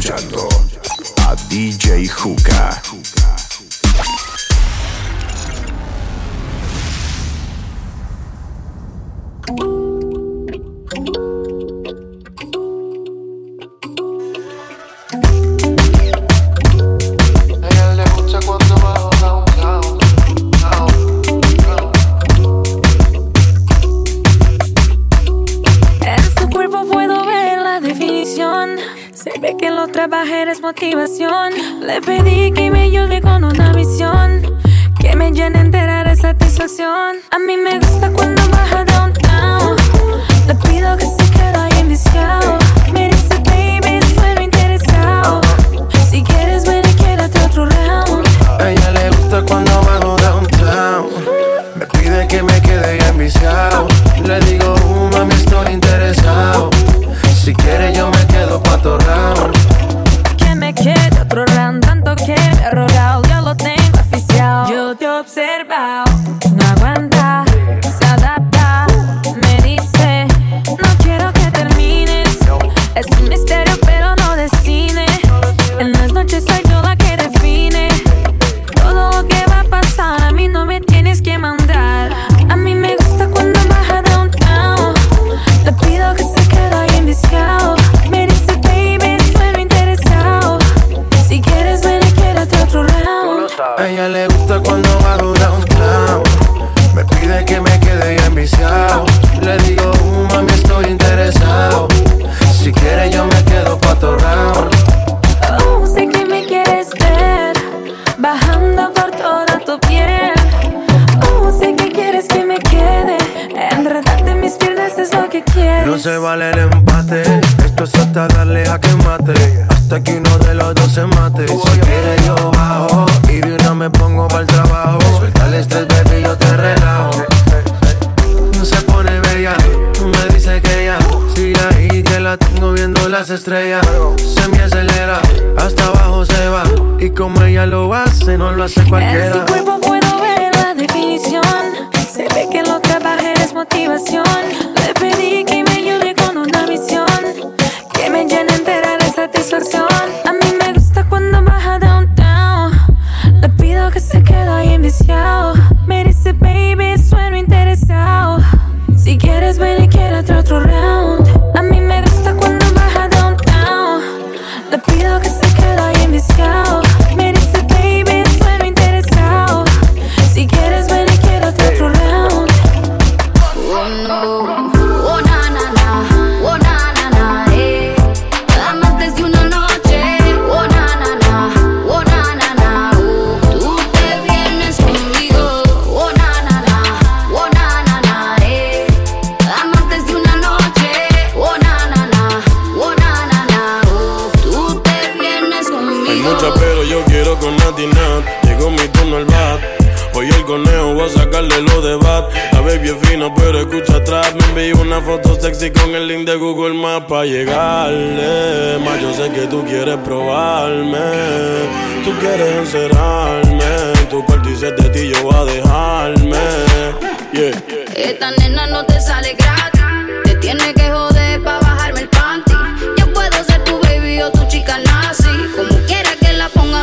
escuchando a DJ Juca. Foto sexy con el link de Google Maps para llegarle. Más yo sé que tú quieres probarme. Tú quieres encerrarme. Tu cuarto y de ti yo voy a dejarme. Esta nena no te sale gratis. Te tiene que joder para bajarme el panty. Yo puedo ser tu baby o tu chica nazi.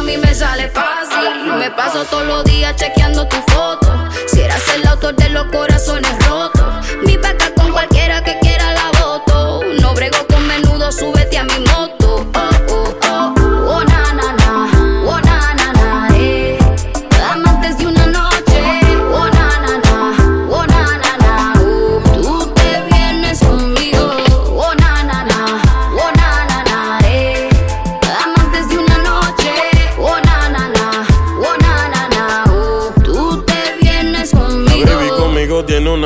Mí me sale fácil. Me paso todos los días chequeando tu foto. Si eras el autor de los corazones rotos. Mi vaca con cualquiera que quiera la voto. No brego con menudo, súbete a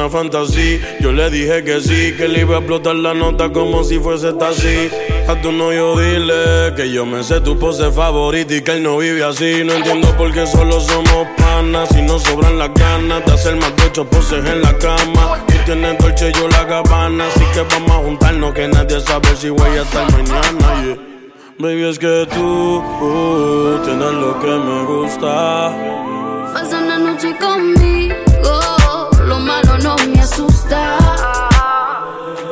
una fantasía yo le dije que sí, que le iba a explotar la nota como si fuese así. A tu novio dile que yo me sé tu pose favorita y que él no vive así. No entiendo por qué solo somos panas. Si no sobran las ganas de hacer más de ocho poses en la cama. Tú tienes dolce yo la gabana. Así que vamos a juntarnos que nadie sabe si voy a estar mañana. Baby, es que tú uh, tienes lo que me gusta. Pasa una noche conmigo,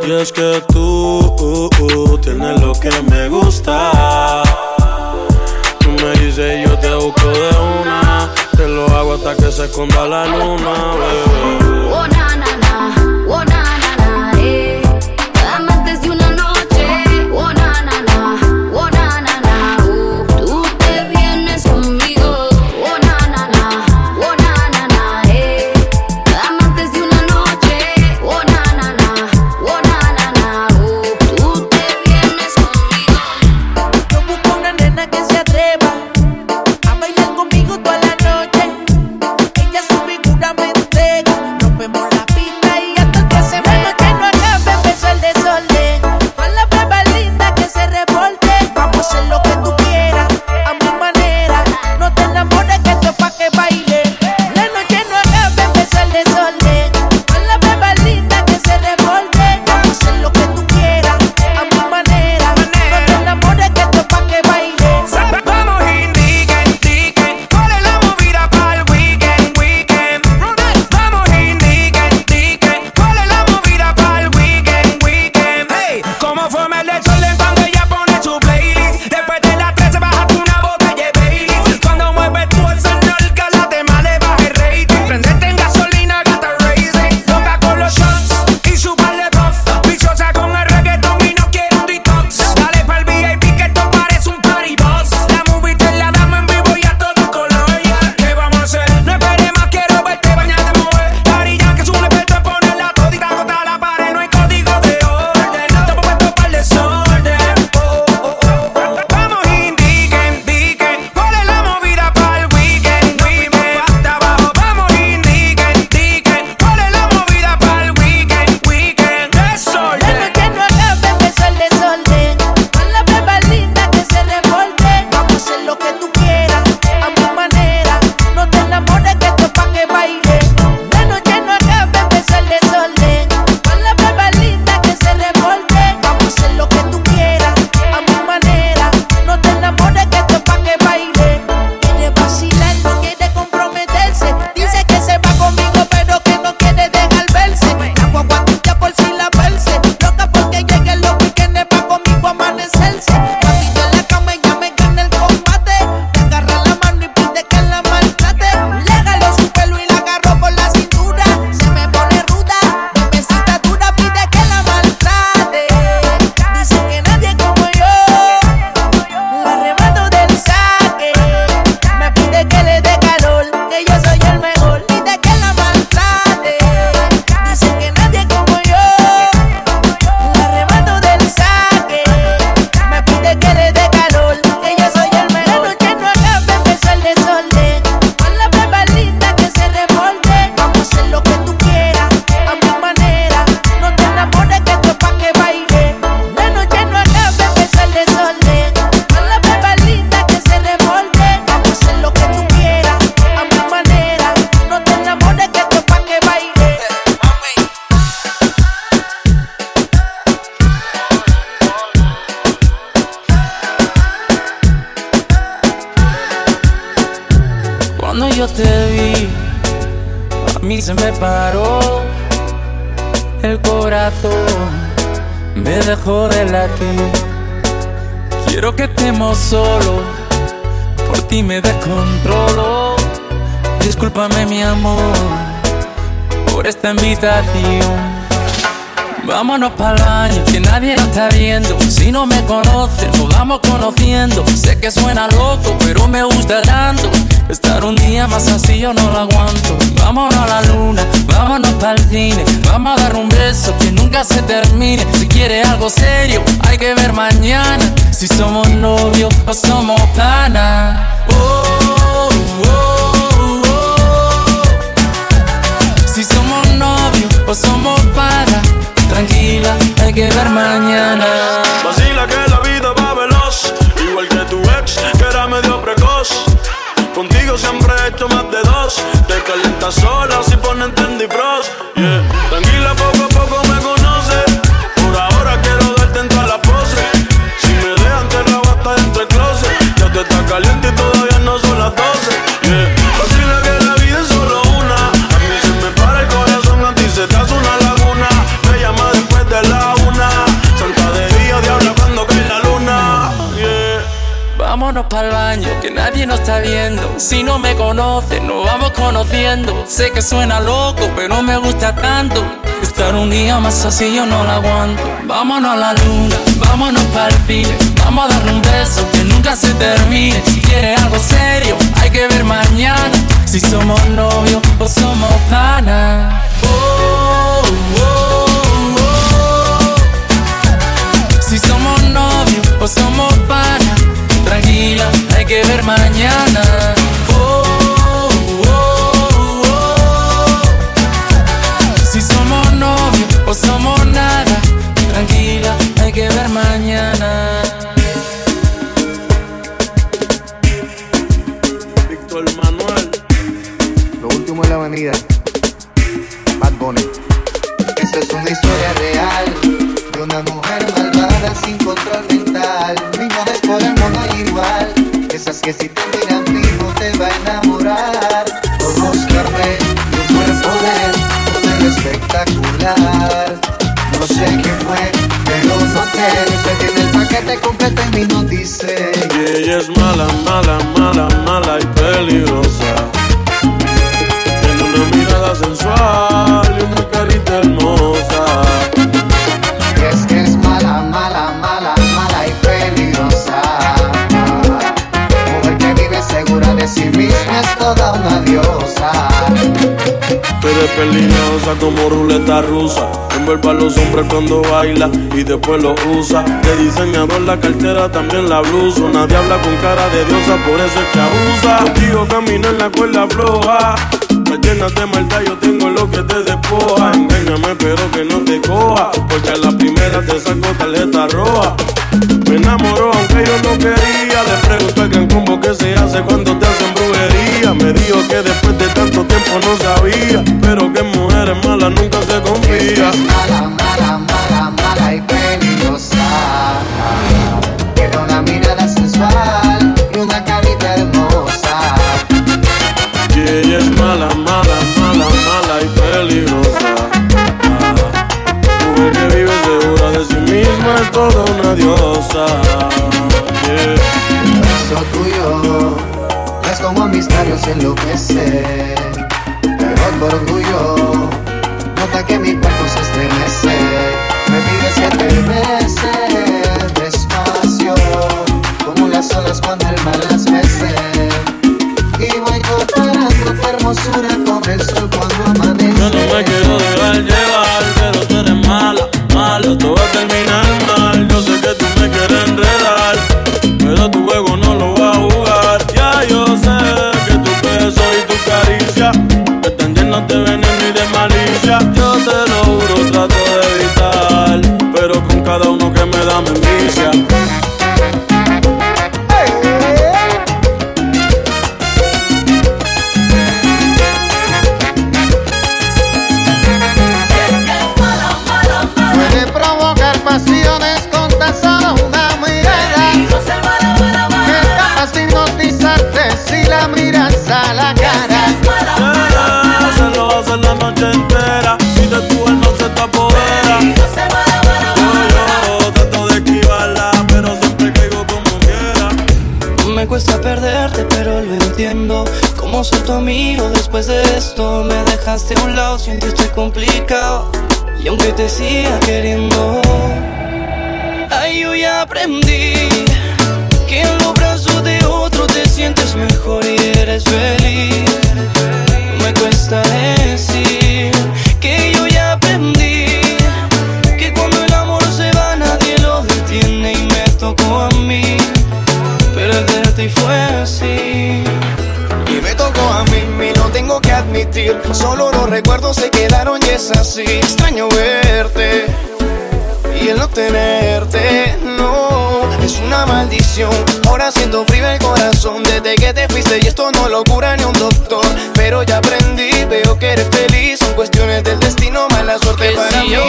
Y es que tú uh, uh, uh, tienes lo que me gusta. Tú me dices, yo te busco de una. Te lo hago hasta que se esconda la luna, bebé. Oh, na, na, na. Si no me conoces, nos vamos conociendo. Sé que suena loco, pero me gusta tanto. Estar un día más así yo no la aguanto. Vámonos a la luna, vámonos para el cine. Vamos a darle un beso que nunca se termine. Si quieres algo serio, hay que ver mañana. Si somos novios o somos panas. Oh, oh, oh. Si somos novios o somos panas. Tranquila, hay que ver mañana. Que si te miran fijo te va a enamorar. Ojos café y un cuerpo de poder espectacular. No sé qué fue, pero no te Se tiene el paquete completo y mi no dice. Y ella es mala, mala, mala, mala y peligrosa. Pero es peligrosa como ruleta rusa. Envuelve a los hombres cuando baila y después lo usa. De diseñador la cartera, también la blusa. Nadie habla con cara de diosa, por eso es que abusa. Contigo camina en la cuerda floja. Me llenas de maldad, yo tengo lo que te despoja. Engáñame, pero que no te coja. Porque a la primera te saco tarjeta roja. Me enamoró aunque yo no quería. Le pregunto al gran combo que se hace cuando te hacen brujería. Me dijo que después de tanto tiempo no sabía. Pero que mujeres malas nunca se confía. Mala, mala toda una diosa. Yeah. Eso tuyo es como mis labios enloquece. Pero por orgullo, nota que mi cuerpo se estremece. Me pides que te bese despacio, como las olas cuando el mar las mece. Y voy comparando tu hermosura con el sol pasiones con tan solo una mirada. Es capaz de hipnotizarte si la miras a la cara. Se lo hace la noche entera y de tu alma se te apodera. Yo, yo trato de esquivarla, pero siempre caigo como quiera. Me cuesta perderte, pero lo entiendo. Como soy tu amigo después de esto, me dejaste a un lado, siento estoy complicado. Y aunque te siga queriendo, ay, yo ya aprendí que en los brazos de otro te sientes mejor y eres feliz. Me cuesta decir que yo ya aprendí que cuando el amor se va nadie lo detiene y me tocó a mí perderte y fue así. Y me tocó a mí, y no tengo que admitir. Solo los recuerdos se quedaron y es así. Extraño una maldición. Ahora siento frío el corazón desde que te fuiste. Y esto no lo cura ni un doctor. Pero ya aprendí, veo que eres feliz. Son cuestiones del destino, mala suerte Que para si mí. yo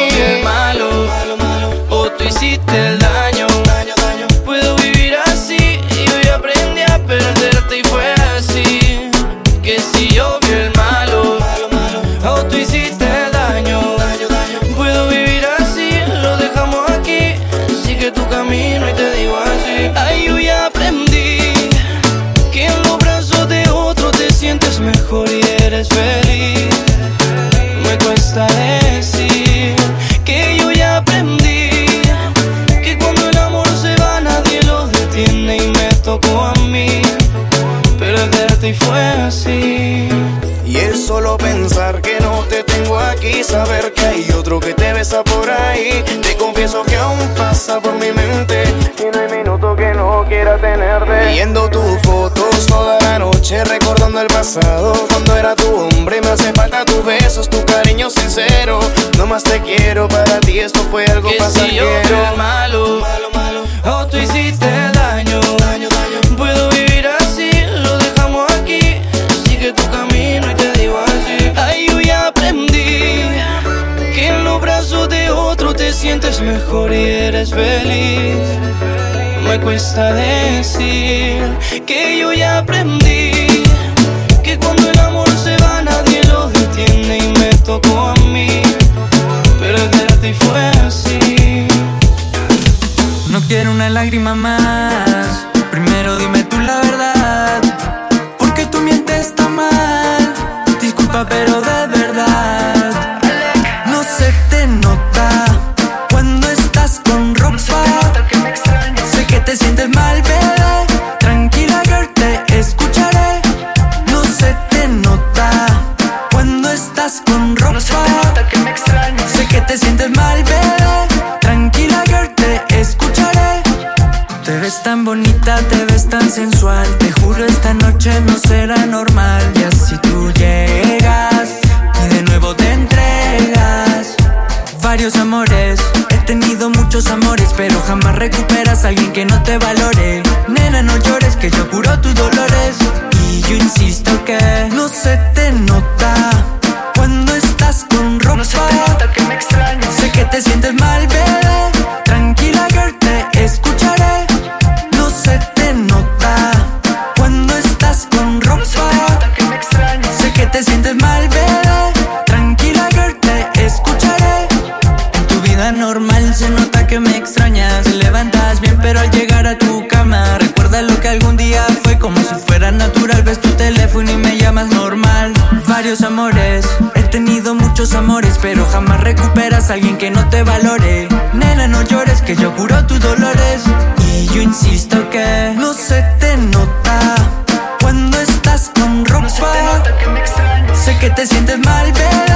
pasado. Cuando era tu hombre, me hace falta tus besos, tu cariño sincero. No más te quiero, para ti esto fue algo Que si yo pasajero. fui el malo, o tú hiciste daño, puedo vivir así, lo dejamos aquí. Sigue tu camino y te digo así. Ay, yo ya aprendí que en los brazos de otro te sientes mejor y eres feliz. Me cuesta decir que yo ya aprendí quiero una lágrima más. Te juro, esta noche no será normal. Y así tú llegas y de nuevo te entregas. Varios amores, he tenido muchos amores, pero jamás recuperas a alguien que no te valore. Nena, no llores, que yo curo tus dolores. Y yo insisto que no se te nota cuando estás con ropa. que me Sé que te sientes mal, bebé. Sientes mal, bebé. Tranquila, girl, te escucharé. En tu vida normal se nota que me extrañas. Te levantas bien, pero al llegar a tu cama, recuerda lo que algún día fue como si fuera natural. Ves tu teléfono y me llamas normal. Varios amores, he tenido muchos amores, pero jamás recuperas a alguien que no te valore. Nena, no llores, que yo curo tus dolores. Y yo insisto que no se te nota te sientes mal, bebé.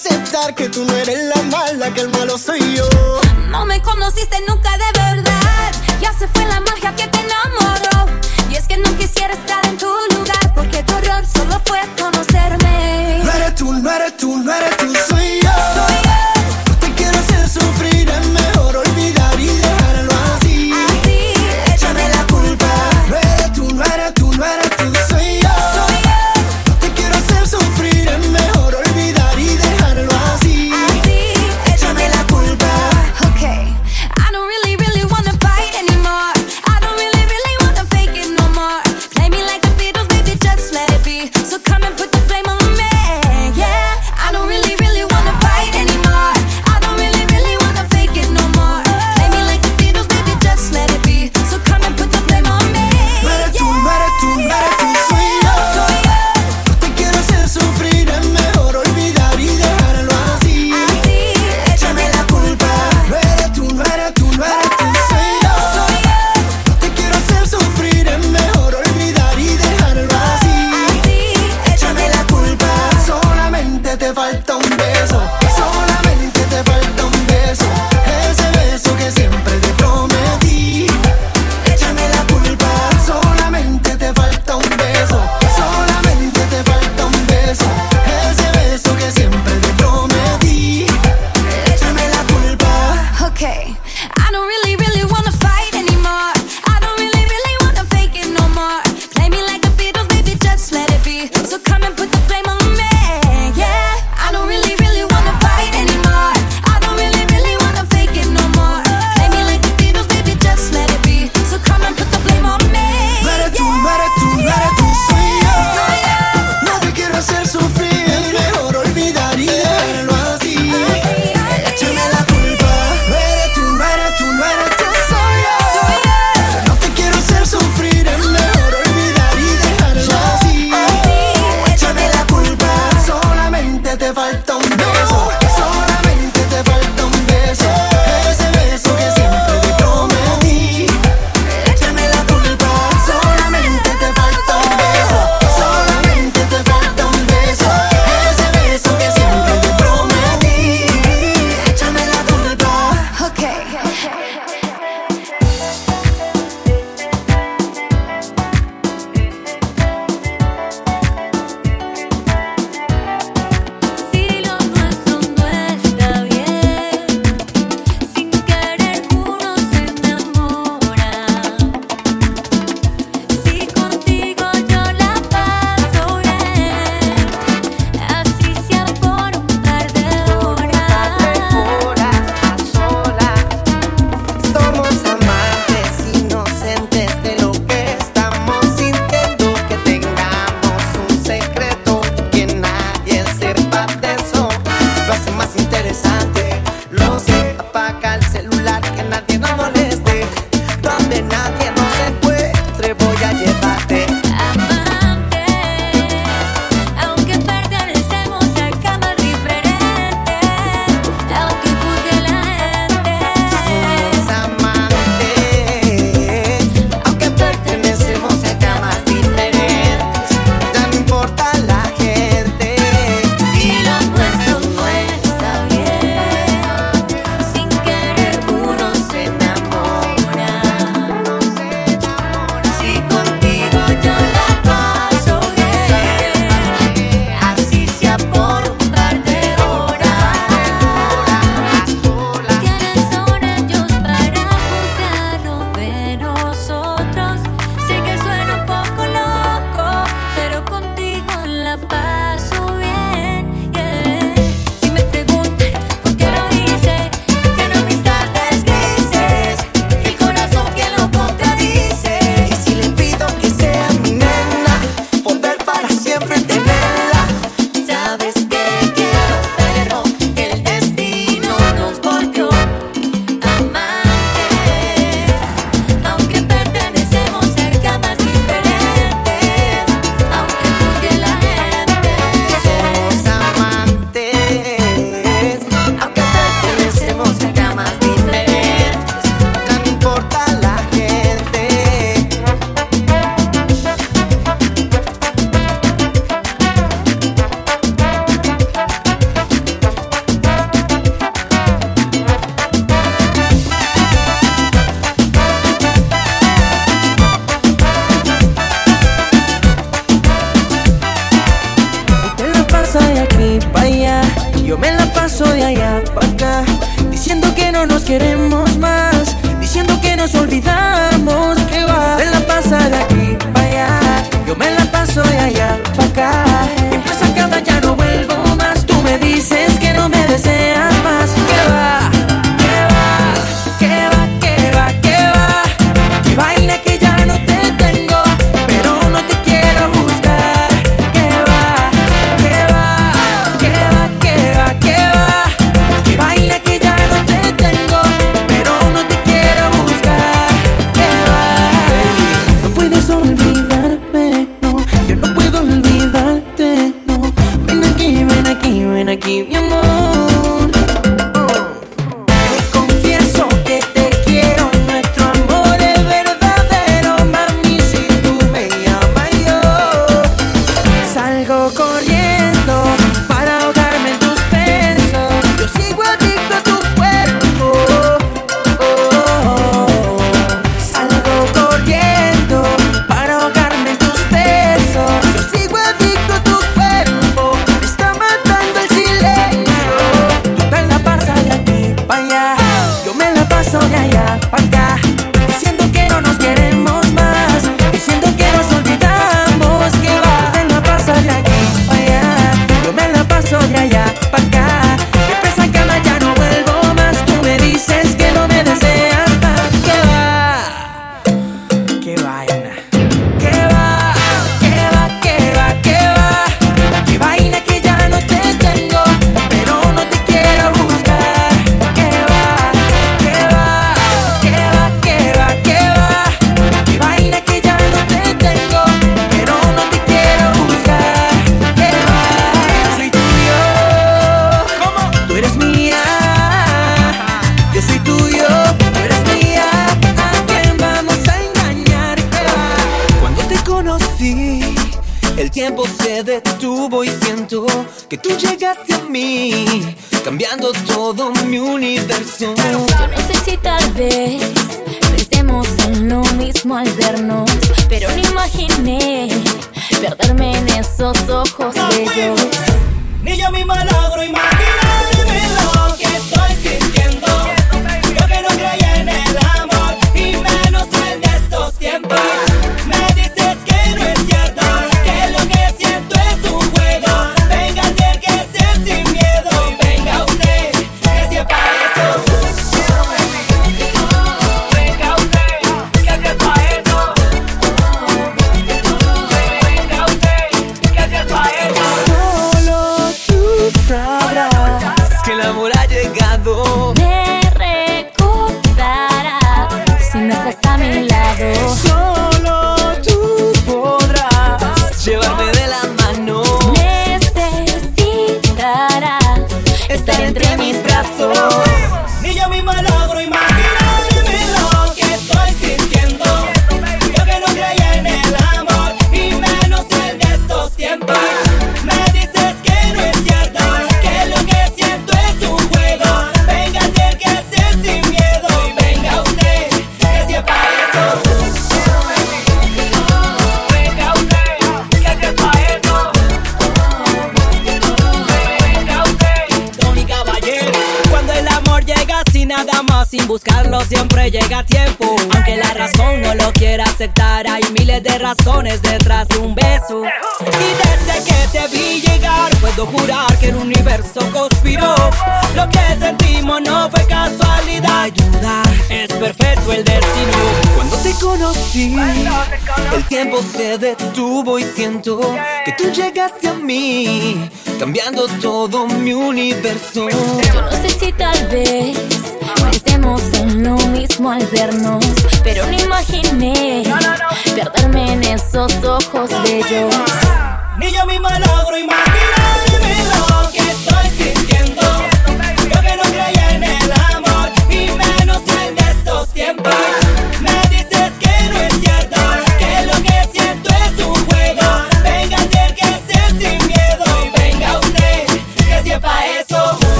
aceptar que tú no eres la mala, que el malo soy yo. No me conociste nunca de verdad, ya se fue la magia que te enamoró. Y es que no quisiera estar en tu lugar, porque tu error solo fue conocerme. No eres tú, no eres tú, no eres tú, soy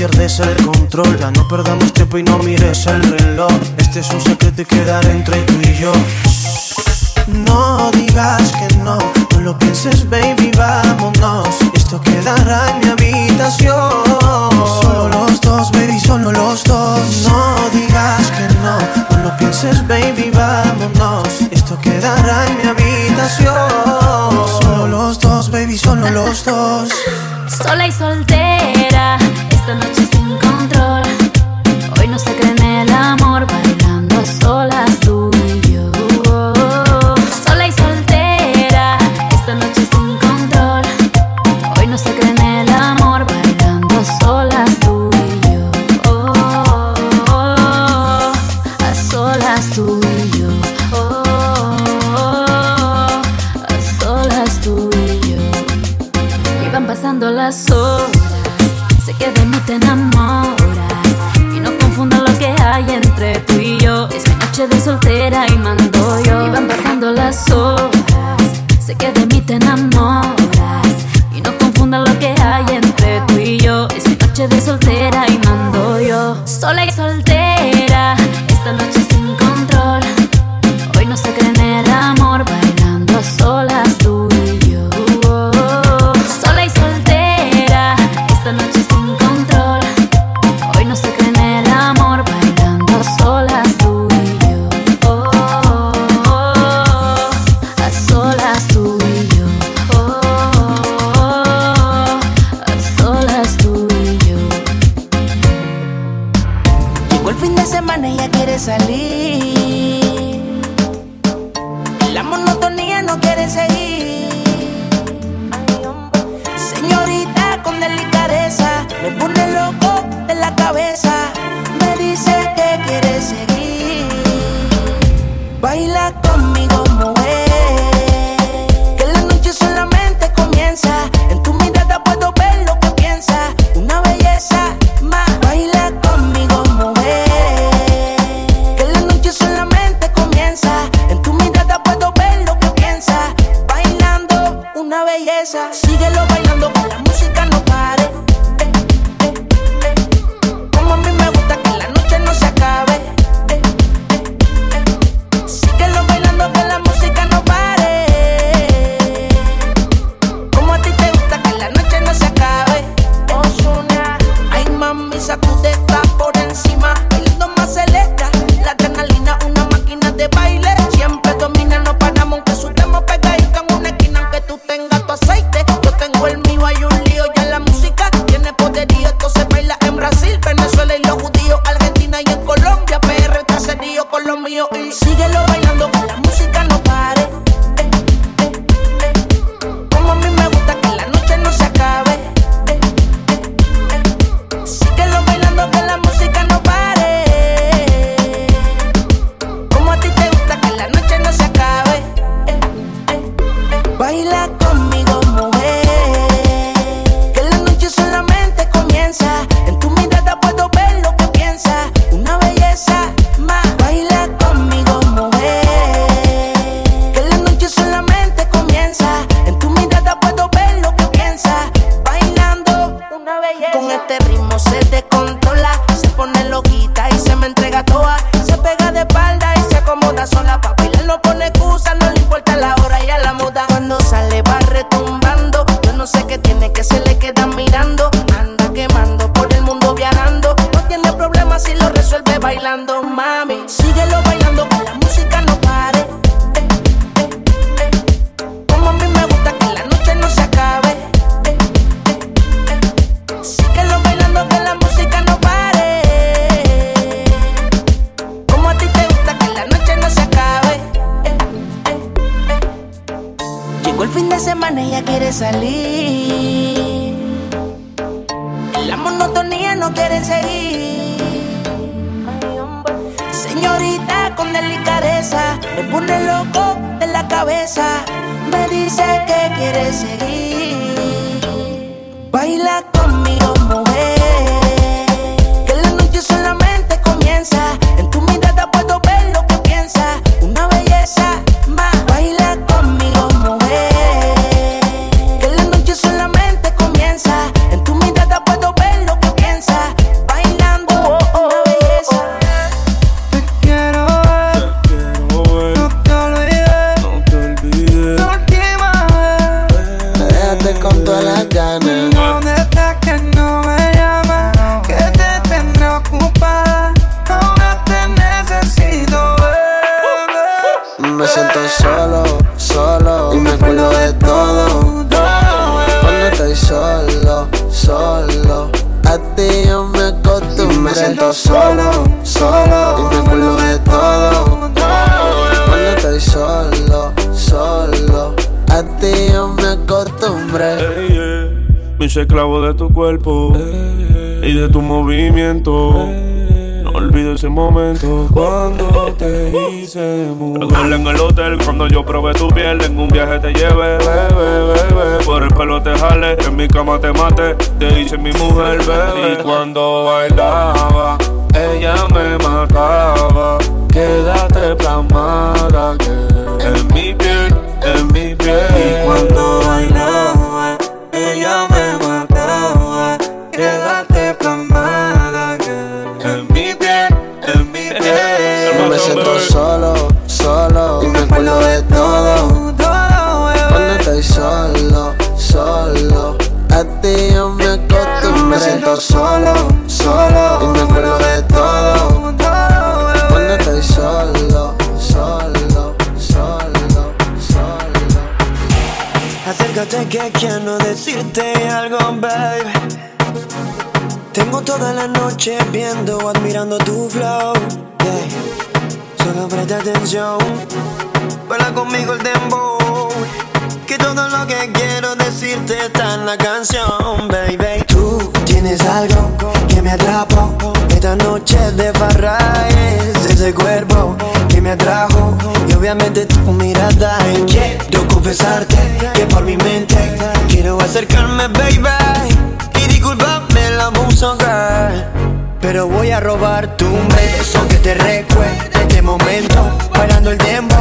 pierdes el control. Ya no perdamos tiempo y no mires el reloj. Este es un secreto y quedará entre tú y yo. No digas que no, no lo pienses, baby, vámonos. Esto quedará en mi habitación. Solo los dos, baby, solo los dos. No digas que no, no lo pienses, baby, vámonos. Esto quedará en mi habitación. Solo los dos, baby, solo los dos. Sola y soltera the noches mío y síguelo. solo, solo Y me acuerdo de todo. Cuando estoy solo, solo, solo, solo. Acércate que quiero decirte algo, babe Tengo toda la noche viendo o admirando tu flow yeah. Solo presta atención. Baila conmigo el dembow que todo lo que quiero decirte está en la canción, baby. Tú tienes algo que me atrapó. Esta noche de barra es ese cuerpo que me atrajo. Y obviamente tu mirada. Y quiero confesarte que por mi mente quiero acercarme, baby. Y disculpame el abuso, girl. Pero voy a robar tu un beso que te recuerde este momento Bailando el tiempo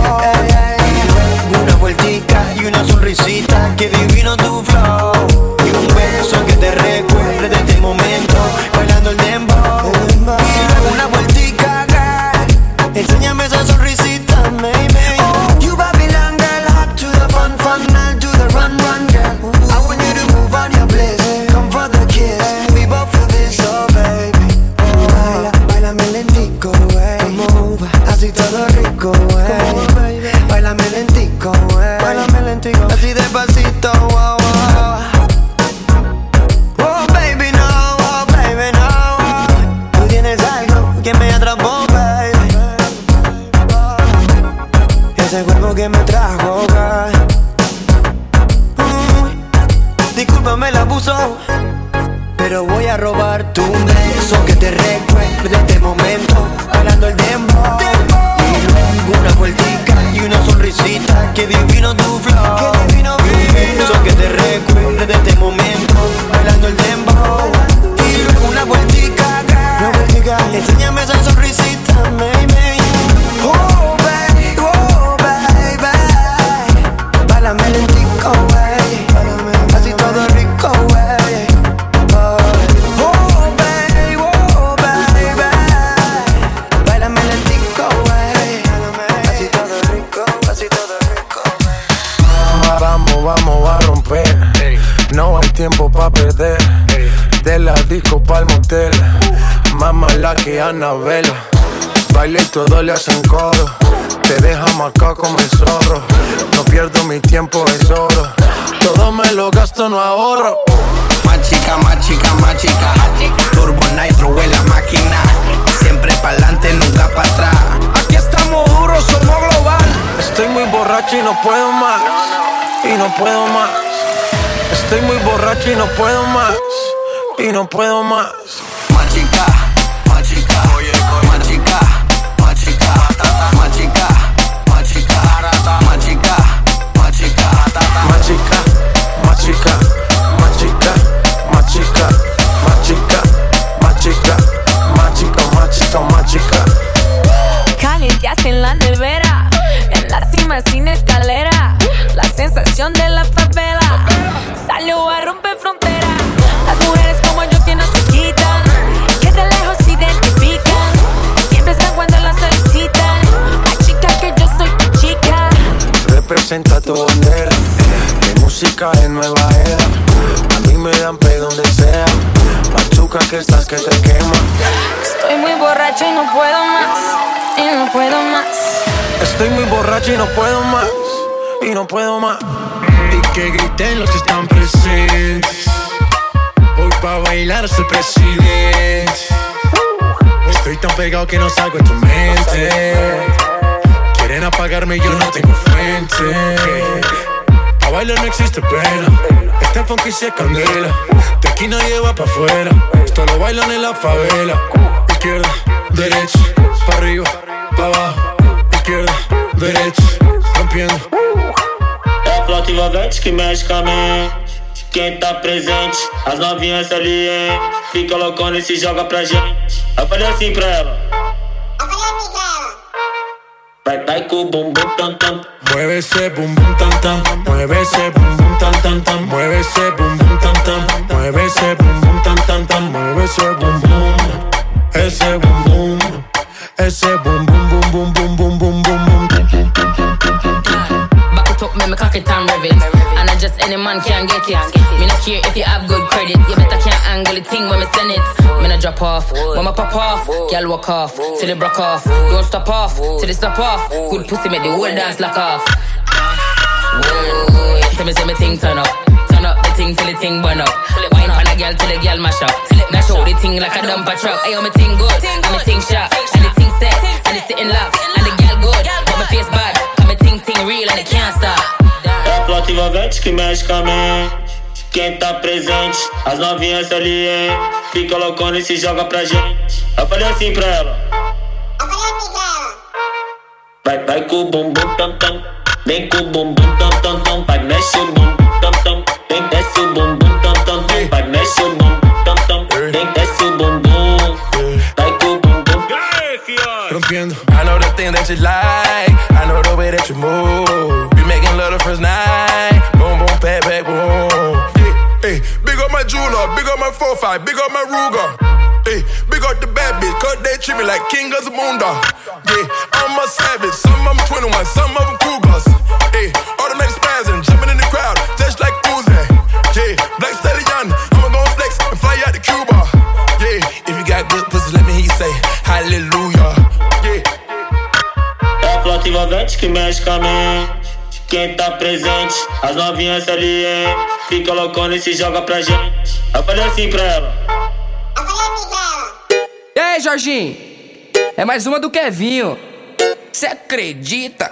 Una vueltica y una sonrisita Que divino tu flow. Y un beso que te recuerde este momento Bailando el tiempo disco pa'l motel. Más mala que Anabel. Baile y todo le hacen coro. Te deja marcado como el zorro. No pierdo mi tiempo, es oro. Todo me lo gasto, no ahorro. Más chica, más chica, más chica. Turbo Nitro en la máquina. Siempre pa'lante, nunca para atrás. Aquí estamos duros, somos global. Estoy muy borracho y no puedo más. Y no puedo más. Estoy muy borracho y no puedo más. Y no puedo más. Más chica, más chica. Más chica, más chica. Más chica, más chica. Más chica, más Estoy muy borracho y no puedo más. Y no puedo más. Y que griten los que están presentes. Hoy pa' bailar soy presidente. Estoy tan pegado que no salgo de tu mente. Quieren apagarme y yo no tengo frente. A bailar no existe pena. Este funky se candela. De aquí nadie va pa' afuera. Esto lo bailan en la favela. Izquierda, derecha, pa' arriba, pa' abajo. Izquierda, derecha, rompiendo. É a flauta envolvente que mexe com a mente. Quem tá presente, as novinhas salientes. Fica loucona e se joga pra gente. Eu falei assim pra ela. Vai, vai com o bumbum tam tam. Mueve ese bum bum tam tam, mueve ese bum bum tam tam tam, mueve ese bum bum tam tam, mueve ese bum bum tam tam tam, mueve ese bum bum, ese bum bum, ese bum bum bum bum bum bum bum bum it up, make me cock it and rev it. And I just any man can get it. Me not care if you have good credit. You better can't angle the thing when me send it. Me not drop off, when me pop off. Girl walk off, till they broke off. Don't stop off, till they stop off. Good pussy make the whole dance lock off. Whoa, tell me say me thing turn up. Turn up the thing till the thing burn up. Wine on a girl till the girl mash up. Mash out the thing like a dumper truck. Ayo, me thing good, and me thing sharp, and the thing set, and the sitting love, and the girl good, but my face bad. Cause me thing thing real and it can't stop. É a flauta envolvente que mexe com a mente. Quem tá presente, as novinhas salientes. Fica loucona e se joga pra gente. Eu falei assim pra ela. Vai, vai com o bumbum tam tam. Vem com o bumbum tam tam tam. Vai, mexe o bumbum tam tam. Vem, desce o bumbum tam tam tam. Vai, mexe o bumbum tam tam. Vem, desce o bumbum. Vai com o bumbum. Rompiendo. I know the thing that you like. Way that you move. We making love the first night. Boom, boom, back, back, boom. Hey, big up my jeweler, big up my 4-5, big up my Ruger. Hey, big up the bad bitch, cause they treat me like king of the moondog. Yeah, I'm a savage, some of them 21, some of them Cougars. Hey, automatic spazzing, jumping in the crowd, just like Uzi. Yeah, Black Stallion, I'ma gon' flex and fly out to Cuba. Yeah, If you got good pussy, let me hear you say hallelujah. Envolvente que mexe com a mente. Quem tá presente, as novinhas salientes. Fica loucona e se joga pra gente. Eu falei assim pra ela. E aí, Jorginho? É mais uma do Kevinho. Cê acredita?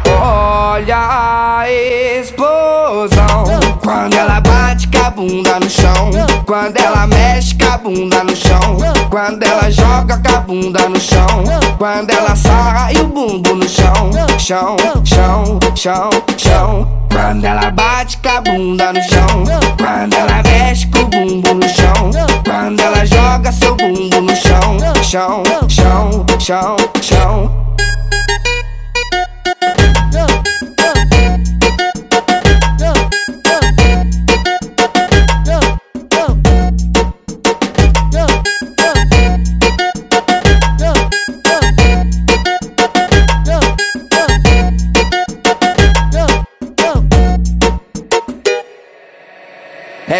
Olha a explosão. Quando ela bate com a bunda no chão. Quando ela mexe com a bunda no chão. Quando ela joga com a bunda no chão. Quando ela e o bumbum no chão. Chão, chão, chão, chão. Quando ela bate com a bunda no chão. Quando ela mexe com o bumbum no chão. Quando ela joga seu bumbum no chão. Chão, chão, chão, chão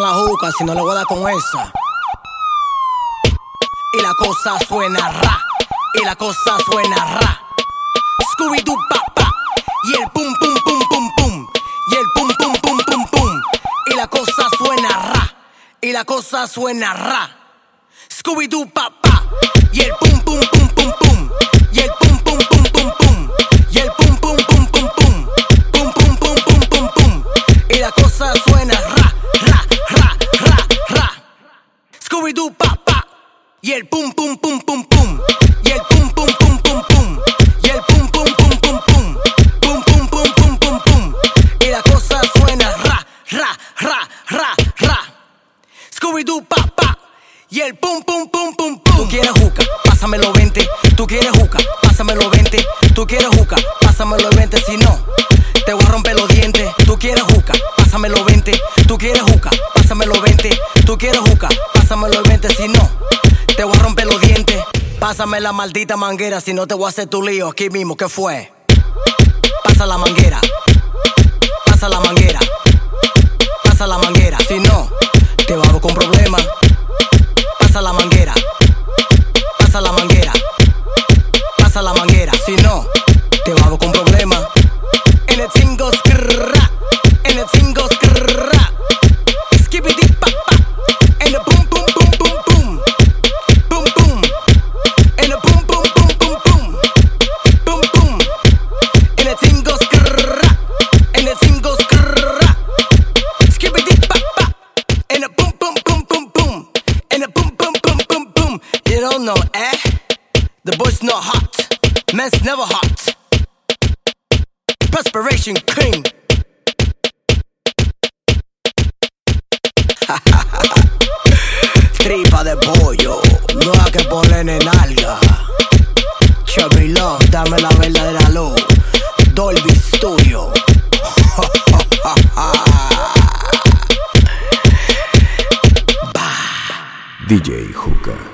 La juca si no le voy a dar con esa. Y la cosa suena ra. Y la cosa suena ra. Scooby Doo pa pa. Y el pum pum pum pum pum. Y el pum pum pum pum pum. Y la cosa suena ra. Y la cosa suena ra. Scooby Doo pa pa. Y el pum pum pum pum. Y el pum pum pum pum pum. Y el pum pum pum pum pum. Y el pum pum pum pum pum. Pum pum pum pum pum pum. Y la cosa suena ra ra ra ra ra. Scooby Doo pa pa. Y el pum pum pum pum pum. Tú quieres juca, pásamelo 20. Tú quieres juca, pásamelo 20. Tú quieres juca, pásamelo 20. Si no, te voy a romper los dientes. Tú quieres juca, pásamelo 20. Tú quieres juca, pásamelo 20. Tú quieres juca, pásamelo 20. Si no, te voy a romper los dientes. Pásame la maldita manguera, si no te voy a hacer tu lío aquí mismo. ¿Qué fue? Pasa la manguera. Pasa la manguera. Pasa la manguera. Si no, te vamos con problemas. Pasa la manguera. Pasa la manguera. Pasa la manguera. Si no, te vamos con problemas. Man's never hot. Perspiration cream. Tripa de pollo, no hay que ponerle nalga. Chubby Love, dame la verdadera luz. Dolby Studio. DJ Juca.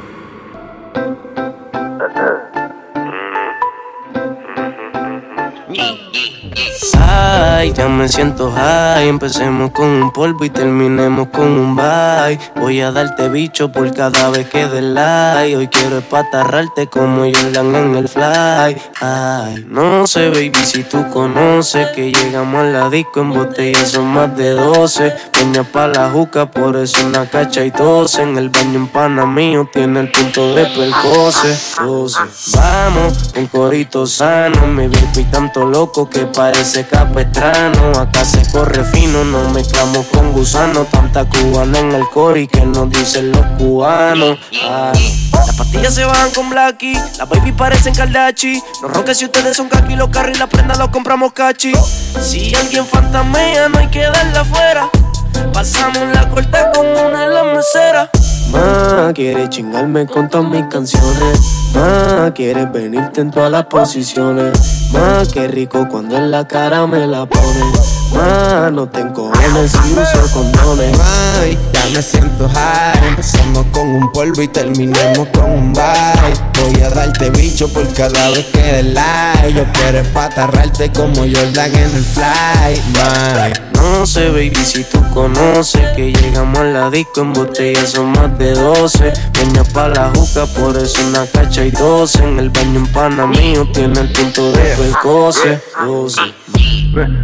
Ay, ya me siento high. Empecemos con un polvo y terminemos con un bye. Voy a darte bicho por cada vez que dé like. Hoy quiero espatarrarte como Jordan en el fly. Ay, no sé, baby, si tú conoces que llegamos a la disco en botella son más de 12. Peña pa' la juca, por eso una cacha y 12. En el baño en pana mío tiene el punto de percose. 12. Vamos, un corito sano. Me vi tanto loco que parece capestrano. Acá se corre fino, no mezclamos con gusano. Tanta cubana en el cori que nos dicen los cubanos. Ah. Las pastillas se bajan con Blacky, las baby parecen Kaldachi. Los roques si ustedes son kaki, los carros y la prenda los compramos cachi. Si alguien fantamea, no hay que darla afuera. Pasamos la corta como una de las meseras. Ma, quiere chingarme con todas mis canciones. Ma, quieres venirte en todas las posiciones. Ma, qué rico cuando en la cara me la pones. Ma, no te encojones si uso condones. Ay, ya me siento high. Empezamos con un polvo y terminemos con un bye. Voy a darte bicho por cada vez que des like. Yo quiero espatarrarte como Jordan en el fly, my. No sé, baby, si tú conoces que llegamos a la disco en botella son más de 12. Peña pa' la juca, por eso una cacha y 12. En el baño en pana mío tiene el punto de percoce.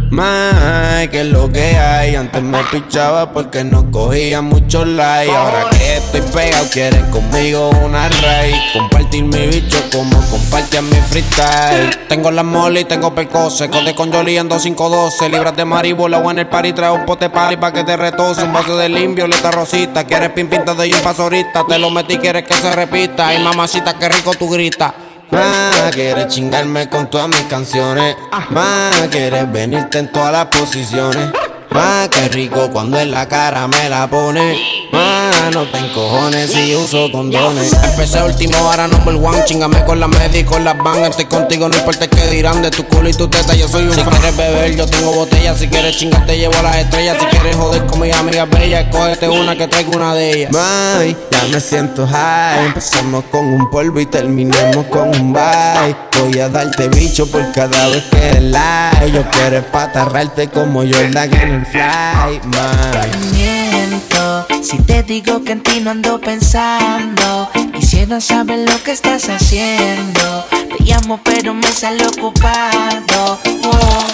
Más que lo que hay. Antes me pichaba porque no cogía mucho like. Ahora que estoy pegado, quieren conmigo una raíz. Compartir mi bicho como compartían mi freestyle. Tengo la mole y tengo percose. Code con Jolly en 2512. Libras de maribola o en el party. Trae un pote party pa' que te retose. Un vaso de limpio, letra rosita. Quieres pin pinta de yo paso ahorita. Te lo metí, quieres que se repita. Ay, mamacita, qué rico tú gritas. Más quieres chingarme con todas mis canciones. Más quieres venirte en todas las posiciones. Más que rico cuando en la cara me la pone. Más no te encojones si uso condones. Empecé último, ahora number one. Chingame con la media y con las van. Estoy contigo, no importa qué dirán de tu culo y tu teta. Yo soy un Si quieres beber, yo tengo botella. Si quieres chingar, te llevo a las estrellas. Si quieres joder con mis amigas bellas, escógete una que traigo una de ellas. Mami, ya me siento high. Empezamos con un polvo y terminemos con un bye. Voy a darte bicho por cada vez que like. Yo quiero espatarrarte como Jordan en el fly, man. miento si te digo que en ti no ando pensando. Quisiera saber lo que estás haciendo. Te llamo, pero me sale ocupado. Oh, oh.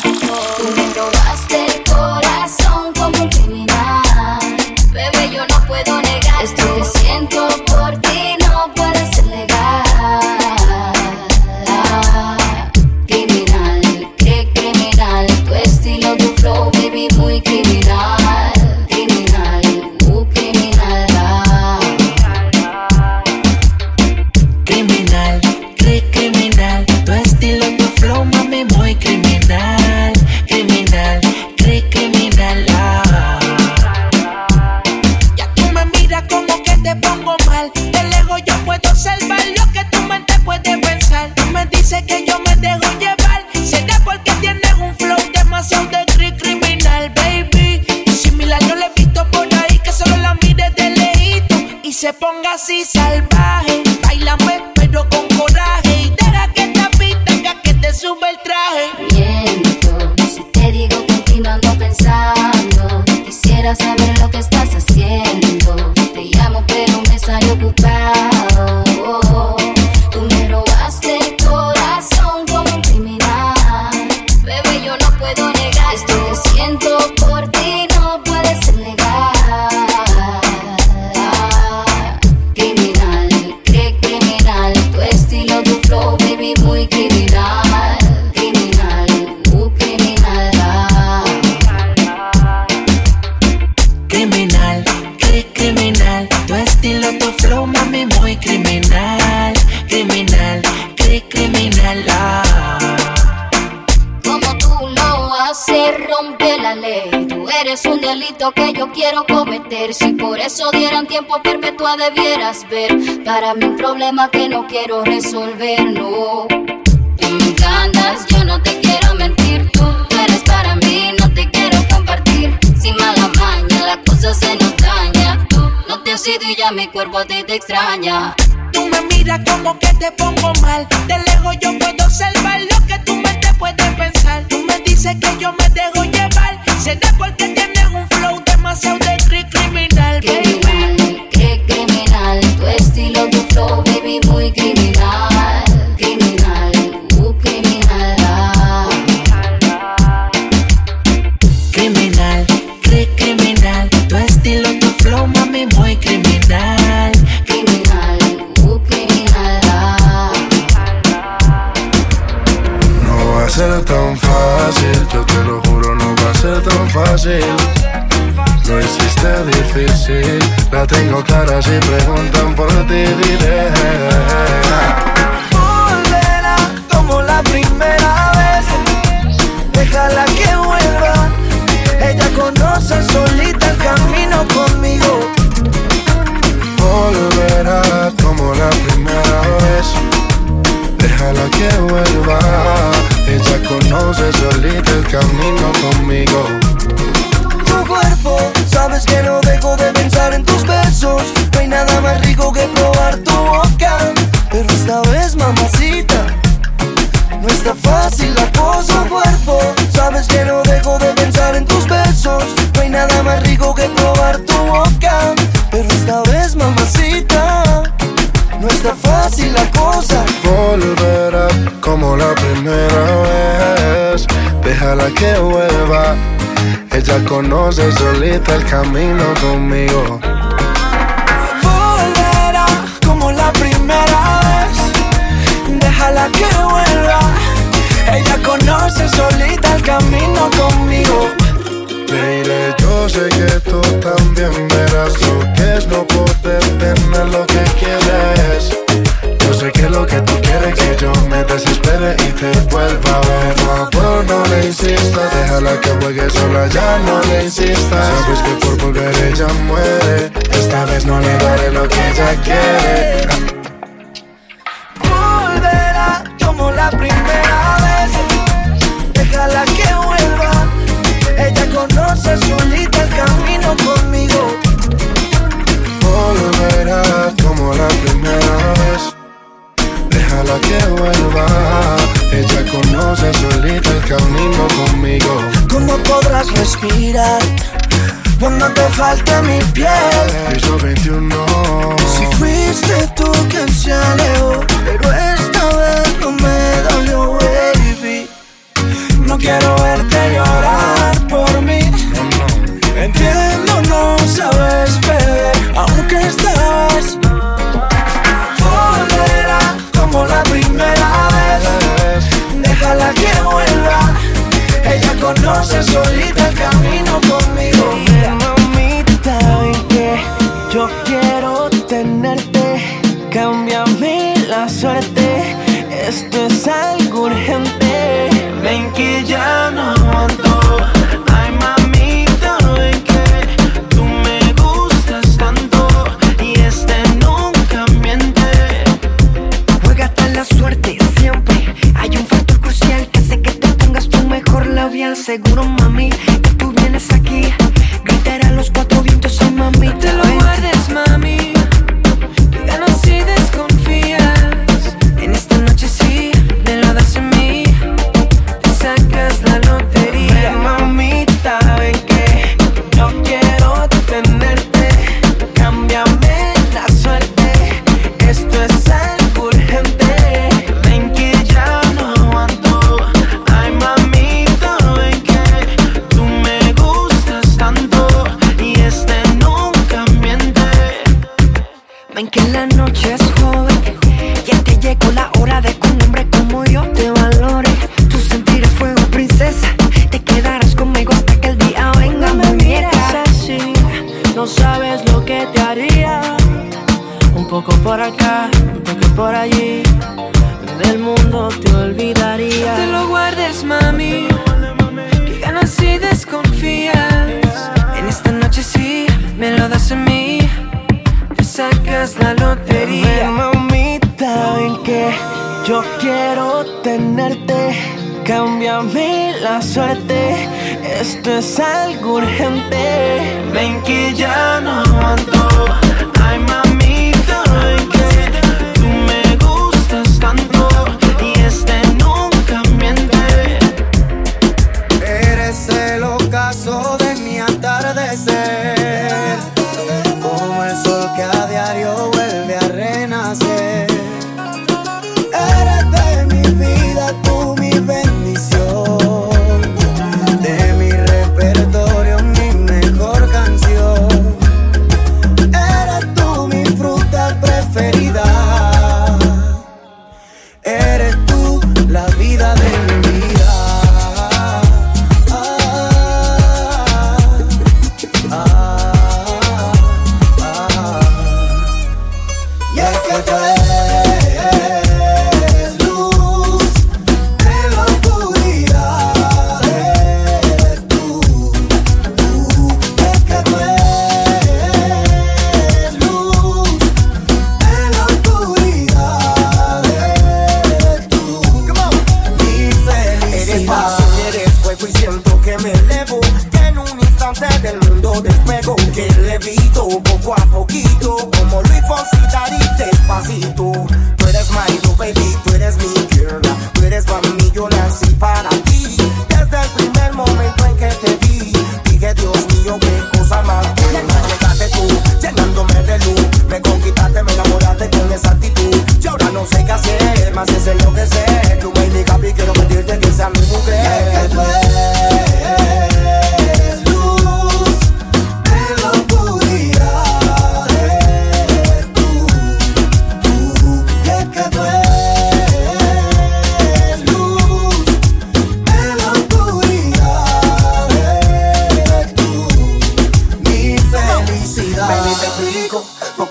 Tú me robaste así salvaje. Bailame pero con coraje y deja que esta haga que te sube el traje. Miento si te digo que pensando. Quisiera saber lo que estás haciendo. Tú eres un delito que yo quiero cometer. Si por eso dieran tiempo perpetua, debieras ver. Para mí, un problema que no quiero resolver, no. Tú me encantas, yo no te quiero mentir. Tú, tú eres para mí, no te quiero compartir. Sin mala maña, la cosa se nos daña. Tú no te has ido y ya mi cuerpo te extraña. Tú me miras como que te pongo mal. De lejos yo puedo observar lo que tu mente puede pensar. Tú me dices que yo me dejo llevar. Será porque tienes un flow demasiado de Seguro, mami,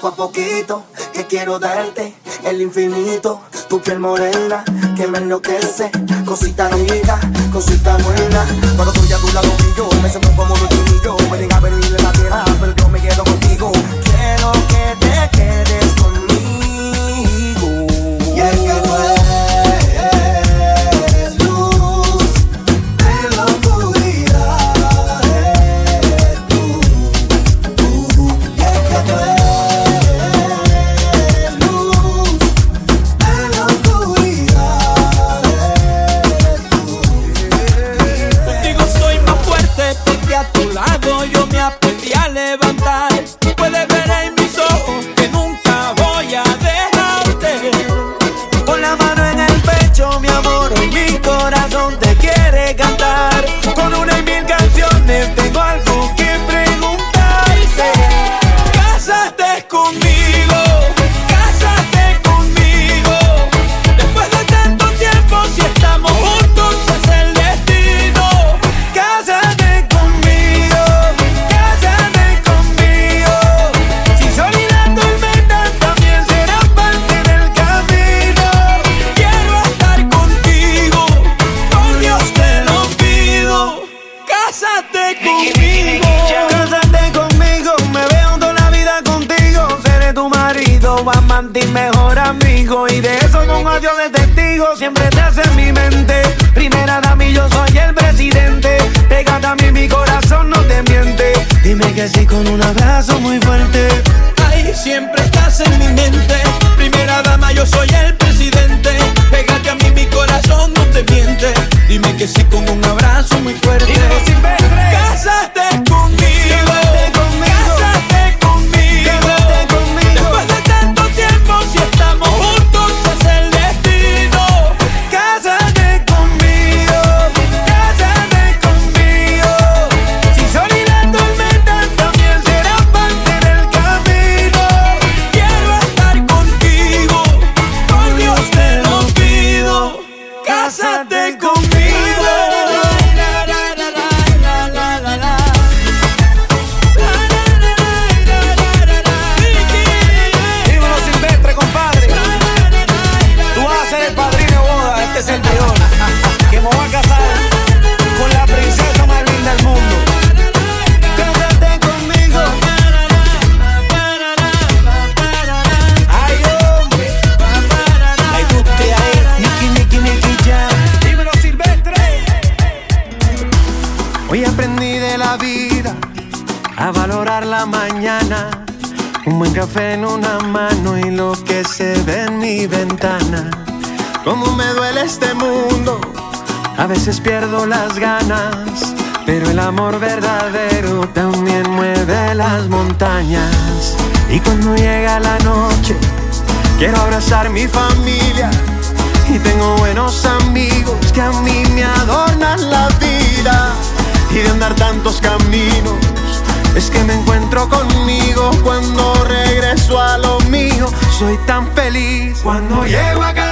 poco a poquito que quiero darte el infinito. Tu piel morena que me enloquece, cosita rica, cosita buena. Cuando estoy a tu lado y yo me siento como un niño. Pueden haber mil en la tierra, pero yo me quedo contigo. Quiero que te quedes conmigo. Y es que tú eres que sí con un abrazo. veces pierdo las ganas, pero el amor verdadero también mueve las montañas. Y cuando llega la noche, quiero abrazar mi familia. Y tengo buenos amigos que a mí me adornan la vida. Y de andar tantos caminos, es que me encuentro conmigo cuando regreso a lo mío. Soy tan feliz cuando llego a casa.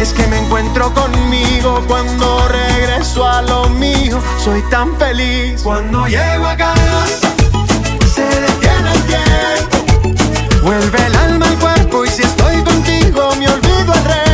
es que me encuentro conmigo cuando regreso a lo mío. Soy tan feliz cuando llego a casa. Se detiene el tiempo. Vuelve el alma al cuerpo y si estoy contigo me olvido al resto.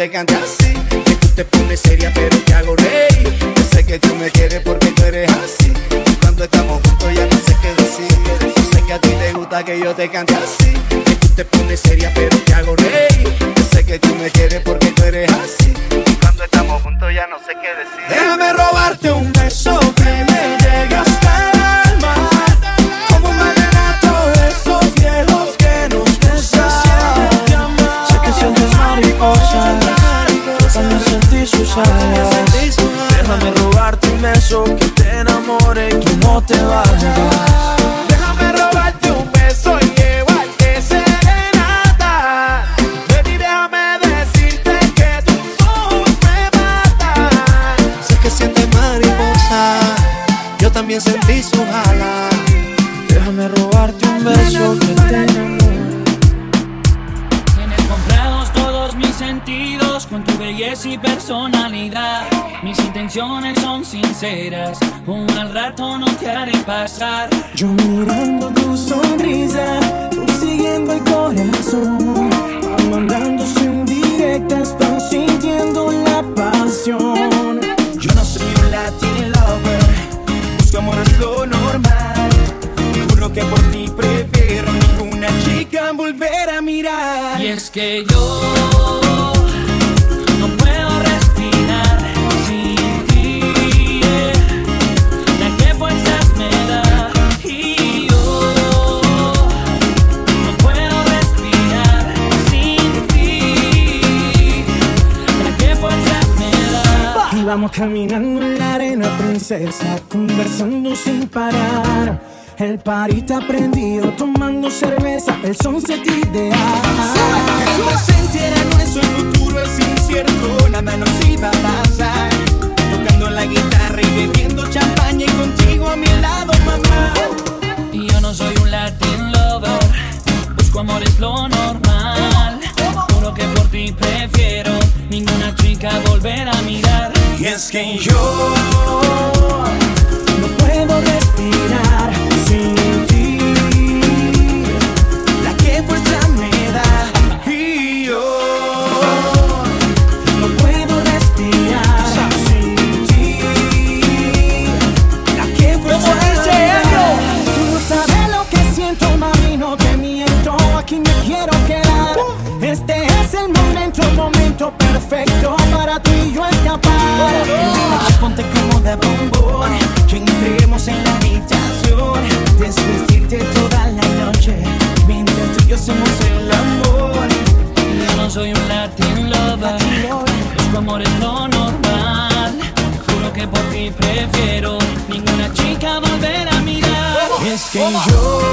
te cante y yo.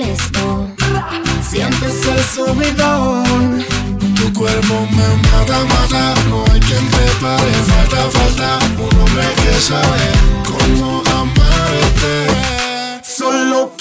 fortalezco. Siéntese el subidón. Tu cuerpo me mata, mata. No hay quien prepare. Falta, falta. Un hombre que sabe cómo amarte. Solo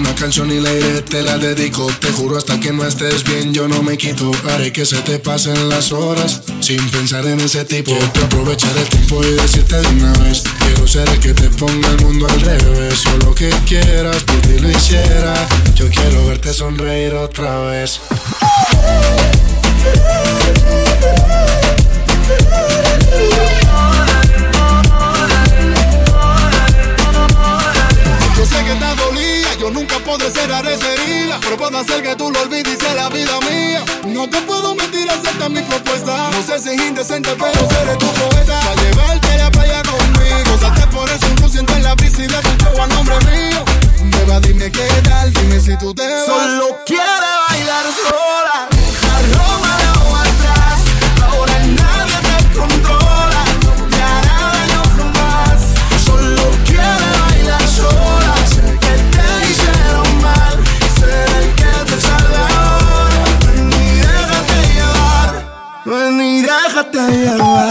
una canción y la iré, te la dedico. Te juro hasta que no estés bien, yo no me quito. Haré que se te pasen las horas sin pensar en ese tipo. Te aprovechar el tiempo y decirte de una vez. Quiero ser el que te ponga el mundo al revés. Solo que quieras, por lo hiciera. Yo quiero verte sonreír otra vez. podré cerrar esa pero puedo hacer que tú lo olvides y sea la vida mía. No te puedo mentir, acepta mi propuesta. No sé si es indecente, pero seré tu poeta. Para llevarte la playa conmigo, salte por eso un siente en la bici de tu show a nombre mío. Beba, dime qué tal, dime si tú te vas. Solo quiere bailar sola, dejar Roma atrás. Ahora nadie te controla. love.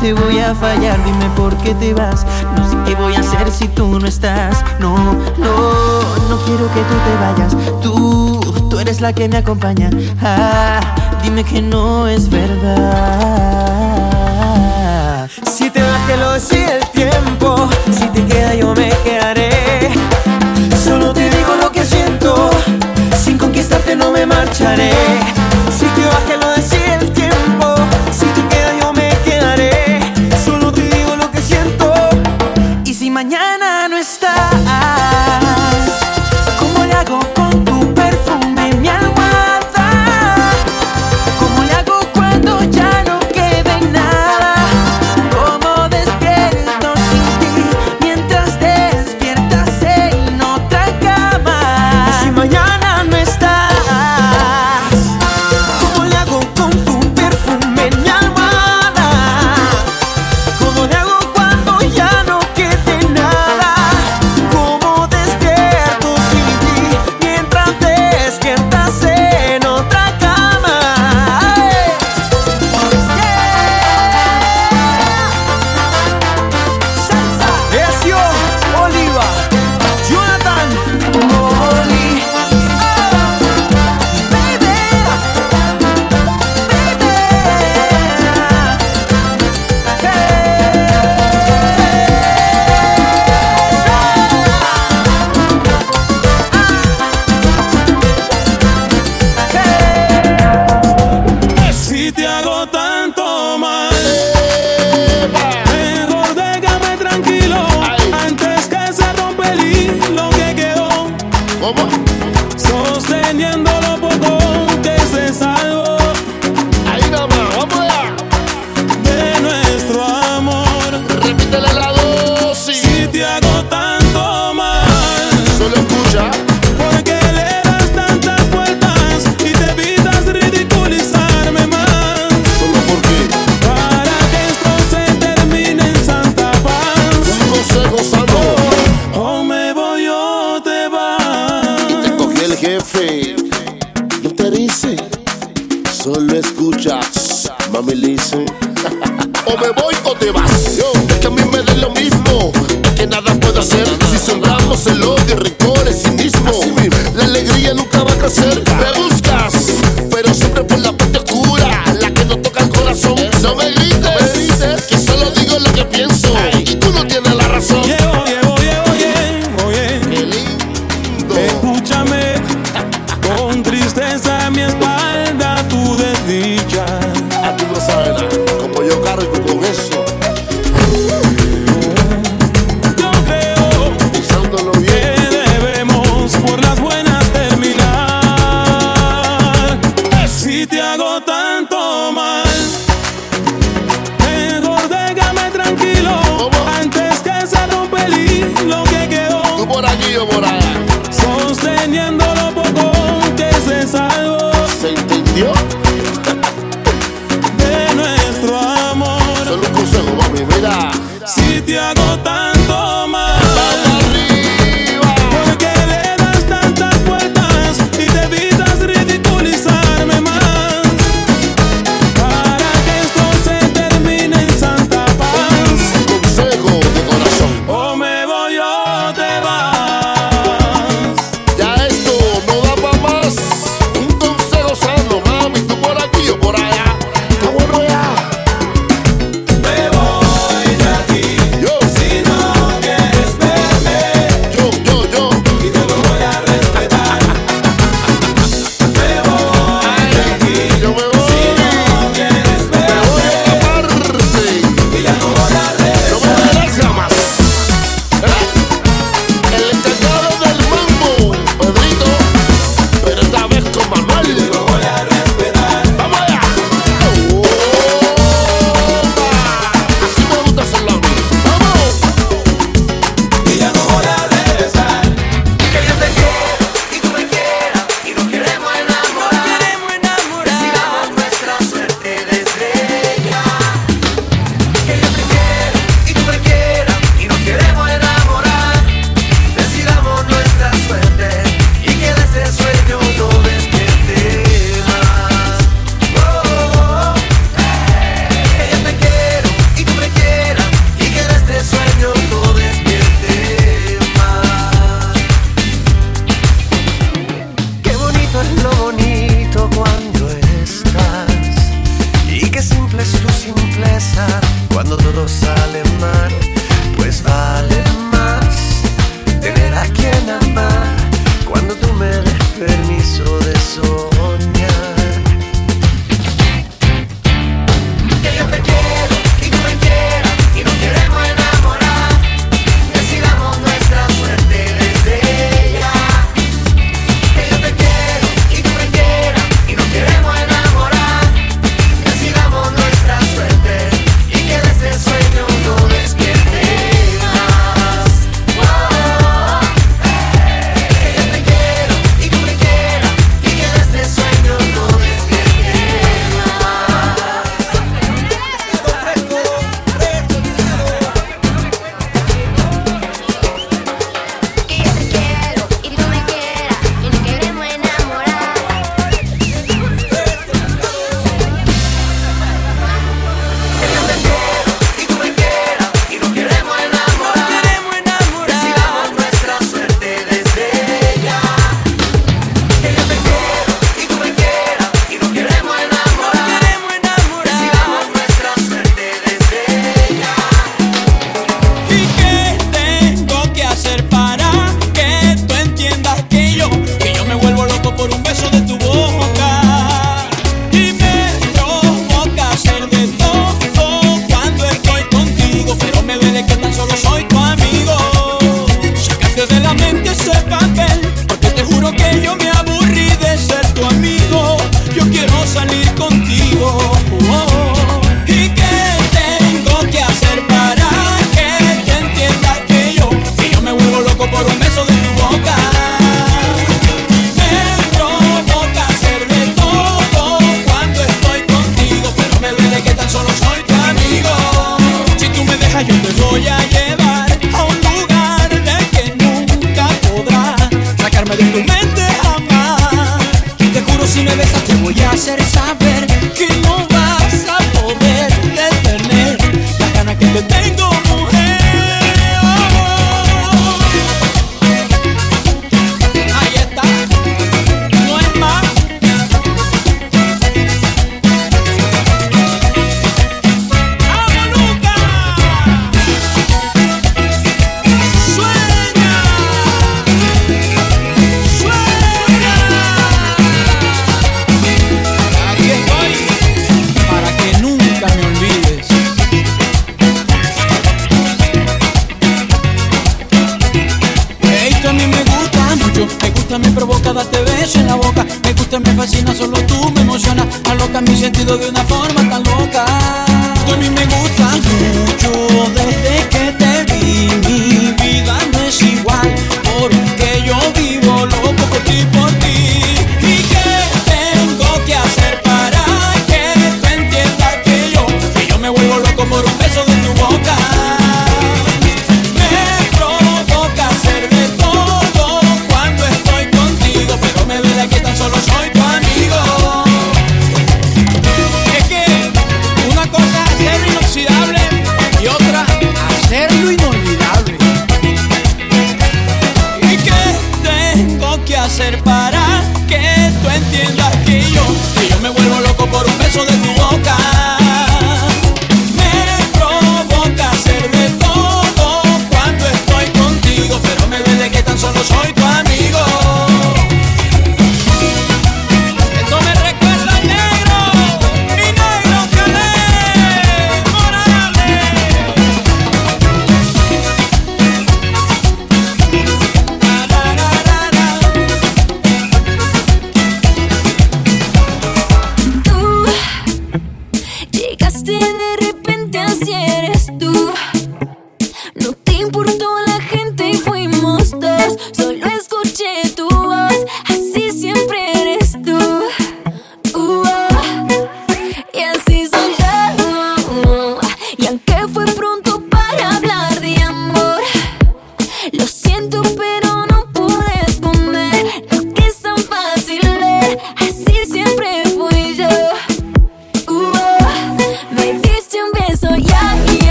te voy a fallar, dime por qué te vas. No sé qué voy a hacer si tú no estás. No, no, no quiero que tú te vayas. Tú, tú eres la que me acompaña. Ah, dime que no es verdad. Si te vas, que lo decide el tiempo. Si te queda, yo me quedaré. Solo te digo lo que siento. Sin conquistarte, no me marcharé. Si te vas, que lo